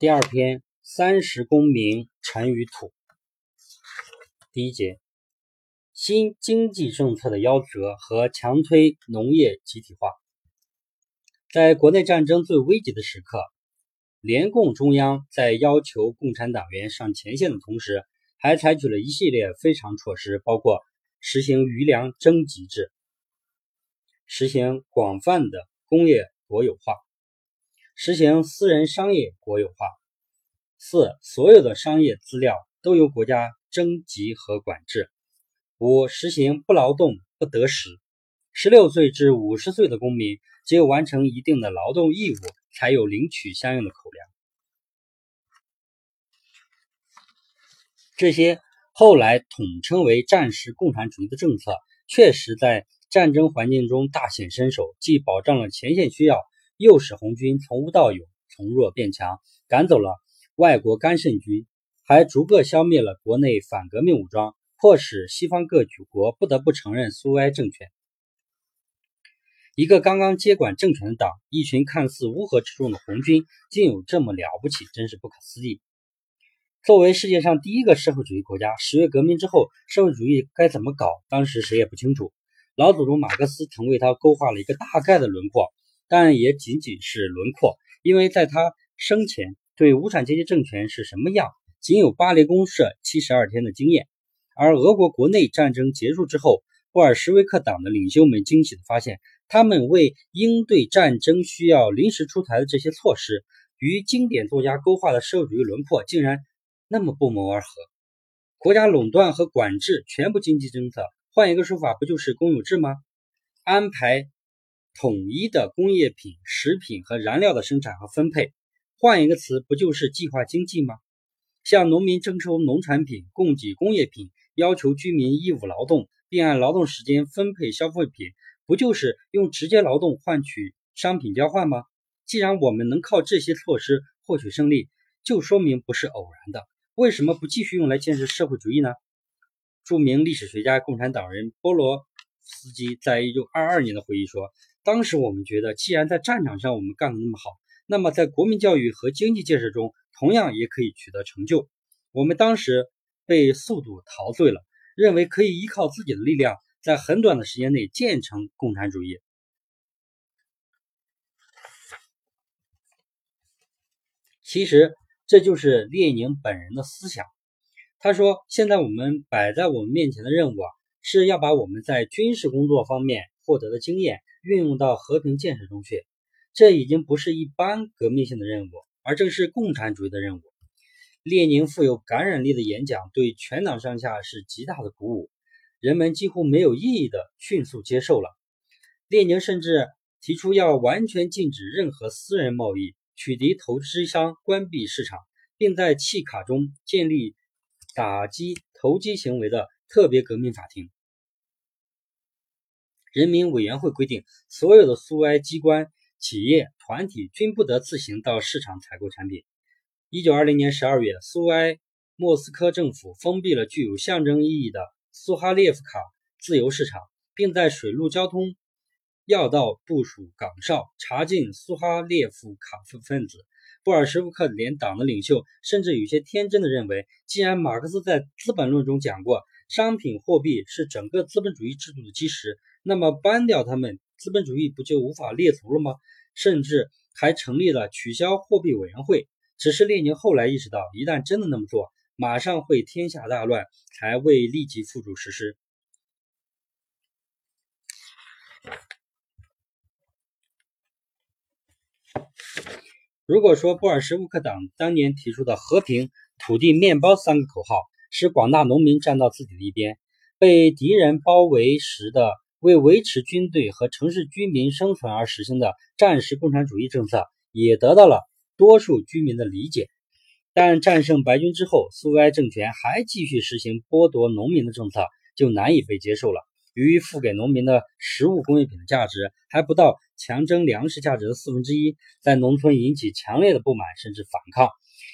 第二篇，三十功名尘与土。第一节，新经济政策的夭折和强推农业集体化。在国内战争最危急的时刻，联共中央在要求共产党员上前线的同时，还采取了一系列非常措施，包括实行余粮征集制，实行广泛的工业国有化。实行私人商业国有化。四、所有的商业资料都由国家征集和管制。五、实行不劳动不得食。十六岁至五十岁的公民，只有完成一定的劳动义务，才有领取相应的口粮。这些后来统称为战时共产主义的政策，确实在战争环境中大显身手，既保障了前线需要。又使红军从无到有，从弱变强，赶走了外国干涉军，还逐个消灭了国内反革命武装，迫使西方各举国不得不承认苏维埃政权。一个刚刚接管政权的党，一群看似乌合之众的红军，竟有这么了不起，真是不可思议。作为世界上第一个社会主义国家，十月革命之后，社会主义该怎么搞，当时谁也不清楚。老祖宗马克思曾为他勾画了一个大概的轮廓。但也仅仅是轮廓，因为在他生前对无产阶级政权是什么样，仅有巴黎公社七十二天的经验。而俄国国内战争结束之后，布尔什维克党的领袖们惊喜地发现，他们为应对战争需要临时出台的这些措施，与经典作家勾画的社会主义轮廓竟然那么不谋而合。国家垄断和管制全部经济政策，换一个说法，不就是公有制吗？安排。统一的工业品、食品和燃料的生产和分配，换一个词，不就是计划经济吗？向农民征收农产品，供给工业品，要求居民义务劳动，并按劳动时间分配消费品，不就是用直接劳动换取商品交换吗？既然我们能靠这些措施获取胜利，就说明不是偶然的。为什么不继续用来建设社会主义呢？著名历史学家、共产党人波罗斯基在一九二二年的回忆说。当时我们觉得，既然在战场上我们干得那么好，那么在国民教育和经济建设中同样也可以取得成就。我们当时被速度陶醉了，认为可以依靠自己的力量，在很短的时间内建成共产主义。其实这就是列宁本人的思想。他说：“现在我们摆在我们面前的任务啊，是要把我们在军事工作方面获得的经验。”运用到和平建设中去，这已经不是一般革命性的任务，而正是共产主义的任务。列宁富有感染力的演讲对全党上下是极大的鼓舞，人们几乎没有异议的迅速接受了。列宁甚至提出要完全禁止任何私人贸易，取缔投资商，关闭市场，并在契卡中建立打击投机行为的特别革命法庭。人民委员会规定，所有的苏维埃机关、企业、团体均不得自行到市场采购产品。一九二零年十二月，苏维埃莫斯科政府封闭了具有象征意义的苏哈列夫卡自由市场，并在水陆交通要道部署岗哨，查禁苏哈列夫卡分分子。布尔什维克连党的领袖甚至有些天真的认为，既然马克思在《资本论》中讲过，商品货币是整个资本主义制度的基石。那么搬掉他们，资本主义不就无法列足了吗？甚至还成立了取消货币委员会。只是列宁后来意识到，一旦真的那么做，马上会天下大乱，才未立即付诸实施。如果说布尔什维克党当年提出的和平、土地、面包三个口号，使广大农民站到自己的一边，被敌人包围时的。为维持军队和城市居民生存而实行的战时共产主义政策，也得到了多数居民的理解。但战胜白军之后，苏维埃政权还继续实行剥夺农民的政策，就难以被接受了。由于付给农民的食物工业品的价值还不到强征粮食价值的四分之一，在农村引起强烈的不满甚至反抗。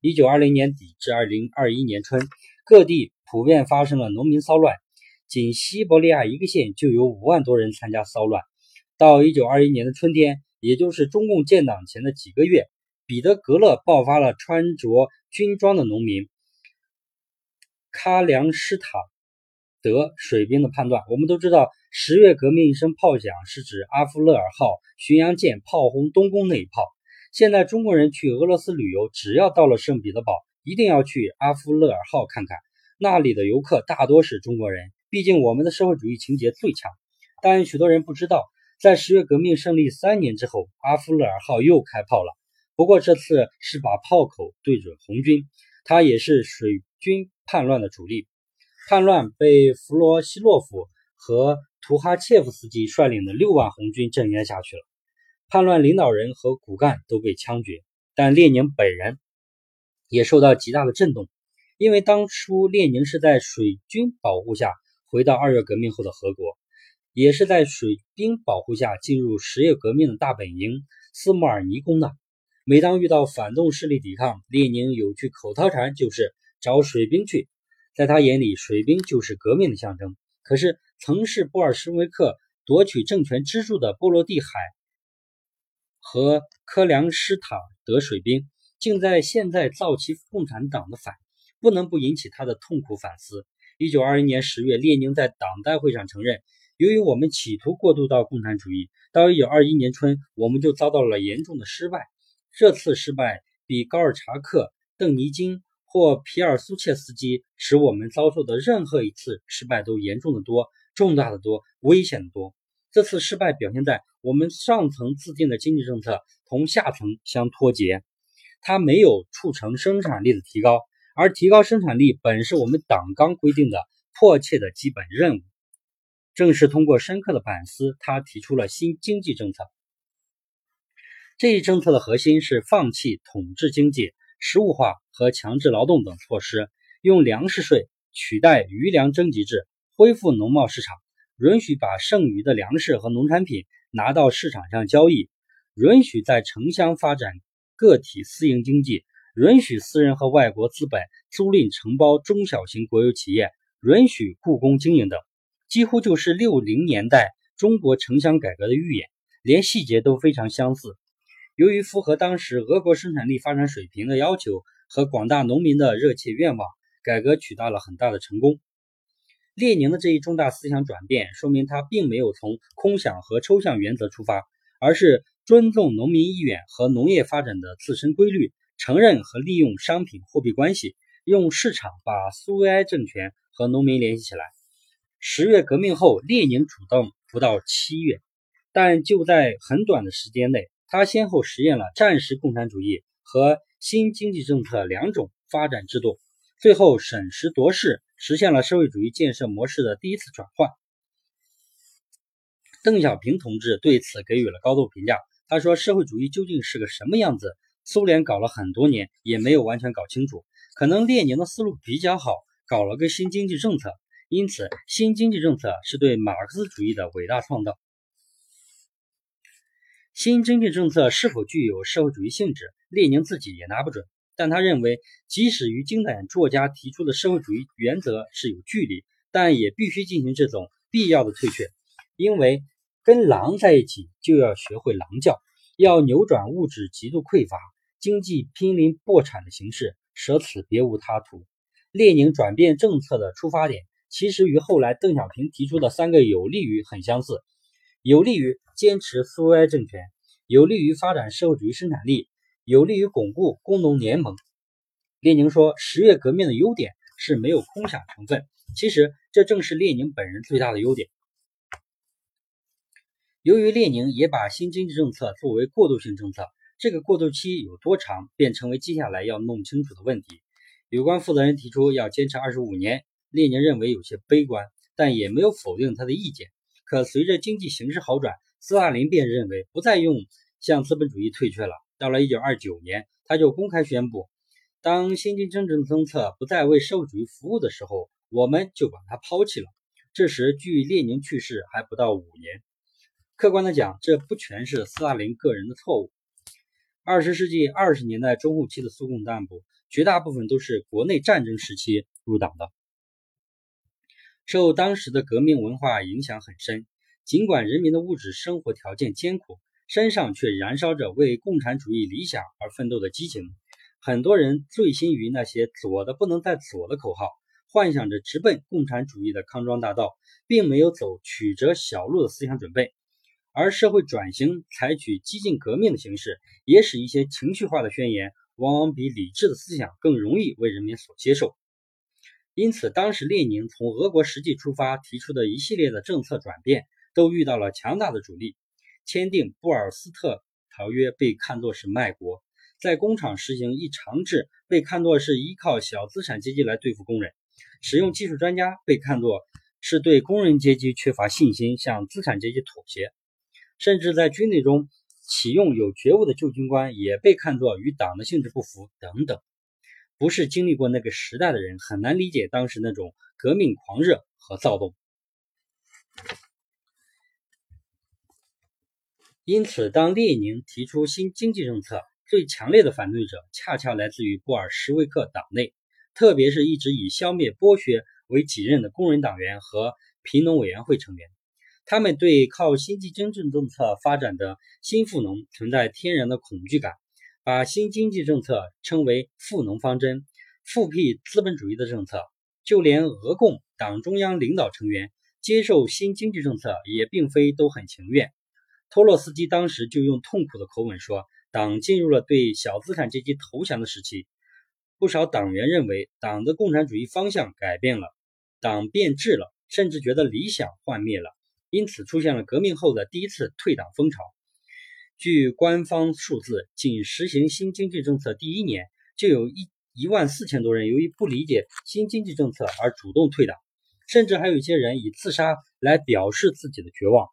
一九二零年底至二零二一年春，各地普遍发生了农民骚乱。仅西伯利亚一个县就有五万多人参加骚乱。到一九二一年的春天，也就是中共建党前的几个月，彼得格勒爆发了穿着军装的农民喀良施塔德水兵的叛乱。我们都知道，十月革命一声炮响，是指阿夫勒尔号巡洋舰炮轰东宫那一炮。现在中国人去俄罗斯旅游，只要到了圣彼得堡，一定要去阿夫勒尔号看看。那里的游客大多是中国人，毕竟我们的社会主义情节最强。但许多人不知道，在十月革命胜利三年之后，阿夫勒尔号又开炮了。不过这次是把炮口对准红军，他也是水军叛乱的主力。叛乱被弗罗西洛夫和图哈切夫斯基率领的六万红军镇压下去了。叛乱领导人和骨干都被枪决，但列宁本人也受到极大的震动，因为当初列宁是在水军保护下回到二月革命后的俄国，也是在水兵保护下进入十月革命的大本营斯莫尔尼宫的。每当遇到反动势力抵抗，列宁有句口头禅，就是找水兵去。在他眼里，水兵就是革命的象征。可是，曾是布尔什维克夺取政权支柱的波罗的海和科良施塔德水兵，竟在现在造起共产党的反，不能不引起他的痛苦反思。一九二一年十月，列宁在党代会上承认，由于我们企图过渡到共产主义，到一九二一年春，我们就遭到了严重的失败。这次失败比高尔察克、邓尼金或皮尔苏切斯基使我们遭受的任何一次失败都严重的多、重大的多、危险的多。这次失败表现在我们上层制定的经济政策同下层相脱节，它没有促成生产力的提高，而提高生产力本是我们党纲规定的迫切的基本任务。正是通过深刻的反思，他提出了新经济政策。这一政策的核心是放弃统治经济、实物化和强制劳动等措施，用粮食税取代余粮征集制，恢复农贸市场，允许把剩余的粮食和农产品拿到市场上交易，允许在城乡发展个体私营经济，允许私人和外国资本租赁承包中小型国有企业，允许雇工经营等，几乎就是六零年代中国城乡改革的预演，连细节都非常相似。由于符合当时俄国生产力发展水平的要求和广大农民的热切愿望，改革取得了很大的成功。列宁的这一重大思想转变，说明他并没有从空想和抽象原则出发，而是尊重农民意愿和农业发展的自身规律，承认和利用商品货币关系，用市场把苏维埃政权和农民联系起来。十月革命后，列宁主动不到七月，但就在很短的时间内。他先后实验了战时共产主义和新经济政策两种发展制度，最后审时度势，实现了社会主义建设模式的第一次转换。邓小平同志对此给予了高度评价。他说：“社会主义究竟是个什么样子？苏联搞了很多年，也没有完全搞清楚。可能列宁的思路比较好，搞了个新经济政策。因此，新经济政策是对马克思主义的伟大创造。”新经济政策是否具有社会主义性质，列宁自己也拿不准。但他认为，即使与经典作家提出的社会主义原则是有距离，但也必须进行这种必要的退却，因为跟狼在一起就要学会狼叫，要扭转物质极度匮乏、经济濒临破产的形势，舍此别无他途。列宁转变政策的出发点，其实与后来邓小平提出的三个有利于很相似。有利于坚持苏维埃政权，有利于发展社会主义生产力，有利于巩固工农联盟。列宁说，十月革命的优点是没有空想成分，其实这正是列宁本人最大的优点。由于列宁也把新经济政策作为过渡性政策，这个过渡期有多长，便成为接下来要弄清楚的问题。有关负责人提出要坚持二十五年，列宁认为有些悲观，但也没有否定他的意见。可随着经济形势好转，斯大林便认为不再用向资本主义退却了。到了1929年，他就公开宣布，当新经济政策不再为社会主义服务的时候，我们就把它抛弃了。这时距列宁去世还不到五年。客观的讲，这不全是斯大林个人的错误。二十世纪二十年代中后期的苏共干部，绝大部分都是国内战争时期入党的。受当时的革命文化影响很深，尽管人民的物质生活条件艰苦，身上却燃烧着为共产主义理想而奋斗的激情。很多人醉心于那些“左的不能再左”的口号，幻想着直奔共产主义的康庄大道，并没有走曲折小路的思想准备。而社会转型采取激进革命的形式，也使一些情绪化的宣言往往比理智的思想更容易为人民所接受。因此，当时列宁从俄国实际出发提出的一系列的政策转变，都遇到了强大的阻力。签订布尔斯特条约被看作是卖国。在工厂实行一长制，被看作是依靠小资产阶级来对付工人；使用技术专家被看作是对工人阶级缺乏信心，向资产阶级妥协；甚至在军队中启用有觉悟的旧军官，也被看作与党的性质不符等等。不是经历过那个时代的人，很难理解当时那种革命狂热和躁动。因此，当列宁提出新经济政策，最强烈的反对者恰恰来自于布尔什维克党内，特别是一直以消灭剥削为己任的工人党员和贫农委员会成员。他们对靠新经济政策发展的新富农存在天然的恐惧感，把新经济政策称为“富农方针”，复辟资本主义的政策。就连俄共党中央领导成员接受新经济政策，也并非都很情愿。托洛斯基当时就用痛苦的口吻说。党进入了对小资产阶级投降的时期，不少党员认为党的共产主义方向改变了，党变质了，甚至觉得理想幻灭了，因此出现了革命后的第一次退党风潮。据官方数字，仅实行新经济政策第一年，就有一一万四千多人由于不理解新经济政策而主动退党，甚至还有一些人以自杀来表示自己的绝望。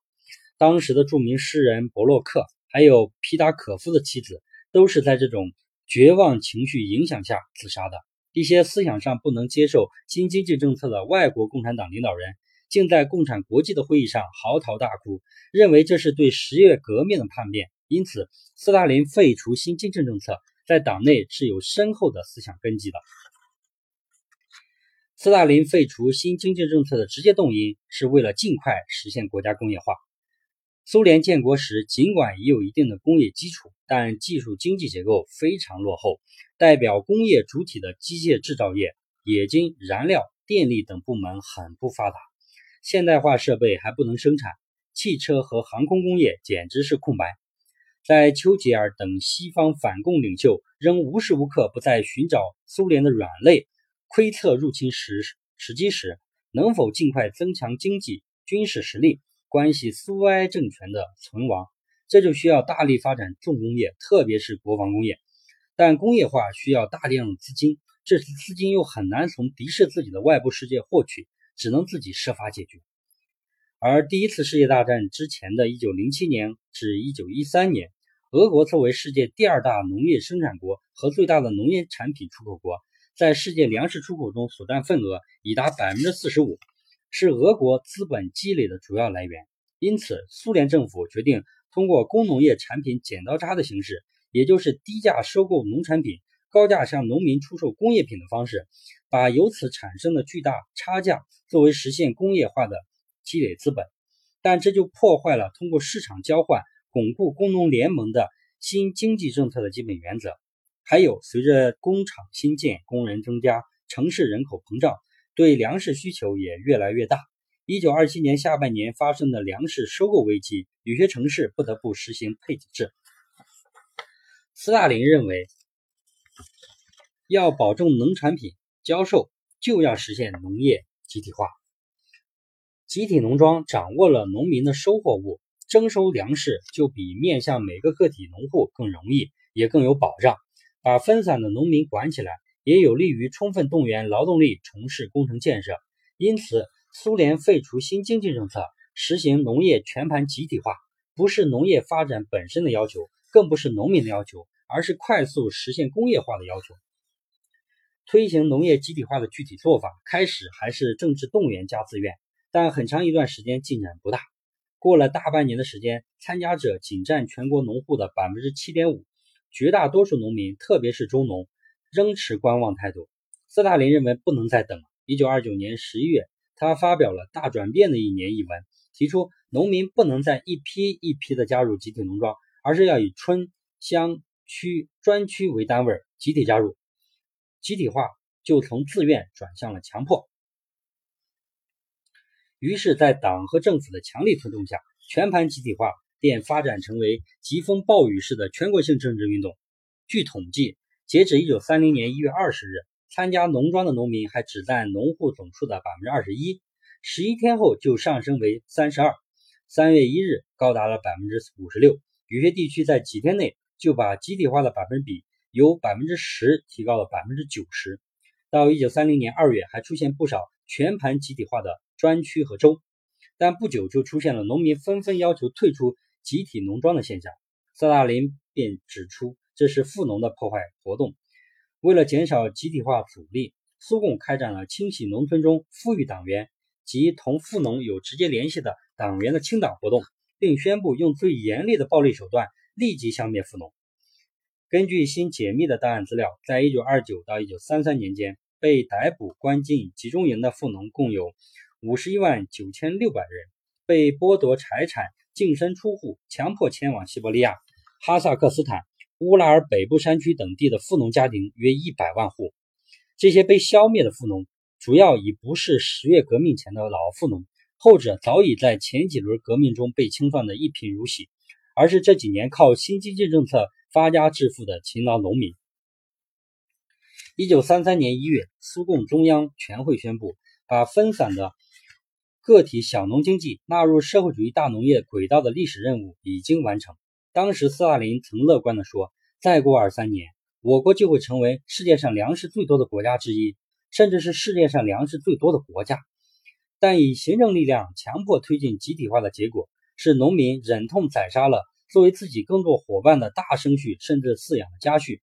当时的著名诗人伯洛克。还有皮达可夫的妻子，都是在这种绝望情绪影响下自杀的。一些思想上不能接受新经济政策的外国共产党领导人，竟在共产国际的会议上嚎啕大哭，认为这是对十月革命的叛变。因此，斯大林废除新经济政策，在党内是有深厚的思想根基的。斯大林废除新经济政策的直接动因，是为了尽快实现国家工业化。苏联建国时，尽管已有一定的工业基础，但技术经济结构非常落后。代表工业主体的机械制造业、冶金、燃料、电力等部门很不发达，现代化设备还不能生产。汽车和航空工业简直是空白。在丘吉尔等西方反共领袖仍无时无刻不在寻找苏联的软肋、窥测入侵时时机时，能否尽快增强经济、军事实力？关系苏维埃政权的存亡，这就需要大力发展重工业，特别是国防工业。但工业化需要大量资金，这次资金又很难从敌视自己的外部世界获取，只能自己设法解决。而第一次世界大战之前的一九零七年至一九一三年，俄国作为世界第二大农业生产国和最大的农业产品出口国，在世界粮食出口中所占份额已达百分之四十五。是俄国资本积累的主要来源，因此，苏联政府决定通过工农业产品剪刀差的形式，也就是低价收购农产品，高价向农民出售工业品的方式，把由此产生的巨大差价作为实现工业化的积累资本。但这就破坏了通过市场交换巩固工农联盟的新经济政策的基本原则。还有，随着工厂新建、工人增加、城市人口膨胀。对粮食需求也越来越大。一九二七年下半年发生的粮食收购危机，有些城市不得不实行配给制。斯大林认为，要保证农产品销售，就要实现农业集体化。集体农庄掌握了农民的收获物，征收粮食就比面向每个个体农户更容易，也更有保障。把分散的农民管起来。也有利于充分动员劳动力从事工程建设。因此，苏联废除新经济政策，实行农业全盘集体化，不是农业发展本身的要求，更不是农民的要求，而是快速实现工业化的要求。推行农业集体化的具体做法，开始还是政治动员加自愿，但很长一段时间进展不大。过了大半年的时间，参加者仅占全国农户的百分之七点五，绝大多数农民，特别是中农。仍持观望态度。斯大林认为不能再等了。一九二九年十一月，他发表了《大转变的一年》一文，提出农民不能再一批一批的加入集体农庄，而是要以村、乡、区、专区为单位集体加入，集体化就从自愿转向了强迫。于是，在党和政府的强力推动下，全盘集体化便发展成为疾风暴雨式的全国性政治运动。据统计，截止一九三零年一月二十日，参加农庄的农民还只占农户总数的百分之二十一，十一天后就上升为三十二，三月一日高达了百分之五十六。有些地区在几天内就把集体化的百分比由百分之十提高了百分之九十。到一九三零年二月，还出现不少全盘集体化的。专区和州，但不久就出现了农民纷纷要求退出集体农庄的现象。斯大林便指出，这是富农的破坏活动。为了减少集体化阻力，苏共开展了清洗农村中富裕党员及同富农有直接联系的党员的清党活动，并宣布用最严厉的暴力手段立即消灭富农。根据新解密的档案资料，在一九二九到一九三三年间，被逮捕关进集中营的富农共有。五十一万九千六百人被剥夺财产、净身出户、强迫迁往西伯利亚、哈萨克斯坦、乌拉尔北部山区等地的富农家庭约一百万户。这些被消灭的富农，主要已不是十月革命前的老富农，后者早已在前几轮革命中被清算的一贫如洗，而是这几年靠新经济政策发家致富的勤劳农民。一九三三年一月，苏共中央全会宣布，把分散的。个体小农经济纳入社会主义大农业轨道的历史任务已经完成。当时，斯大林曾乐观地说：“再过二三年，我国就会成为世界上粮食最多的国家之一，甚至是世界上粮食最多的国家。”但以行政力量强迫推进集体化的结果，是农民忍痛宰杀了作为自己耕作伙伴的大牲畜，甚至饲养的家畜，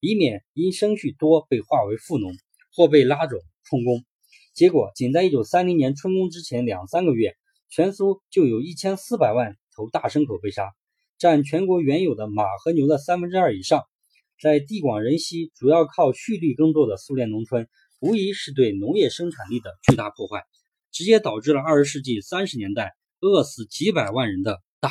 以免因牲畜多被划为富农，或被拉走充公。结果，仅在一九三零年春耕之前两三个月，全苏就有一千四百万头大牲口被杀，占全国原有的马和牛的三分之二以上。在地广人稀、主要靠畜力耕作的苏联农村，无疑是对农业生产力的巨大破坏，直接导致了二十世纪三十年代饿死几百万人的大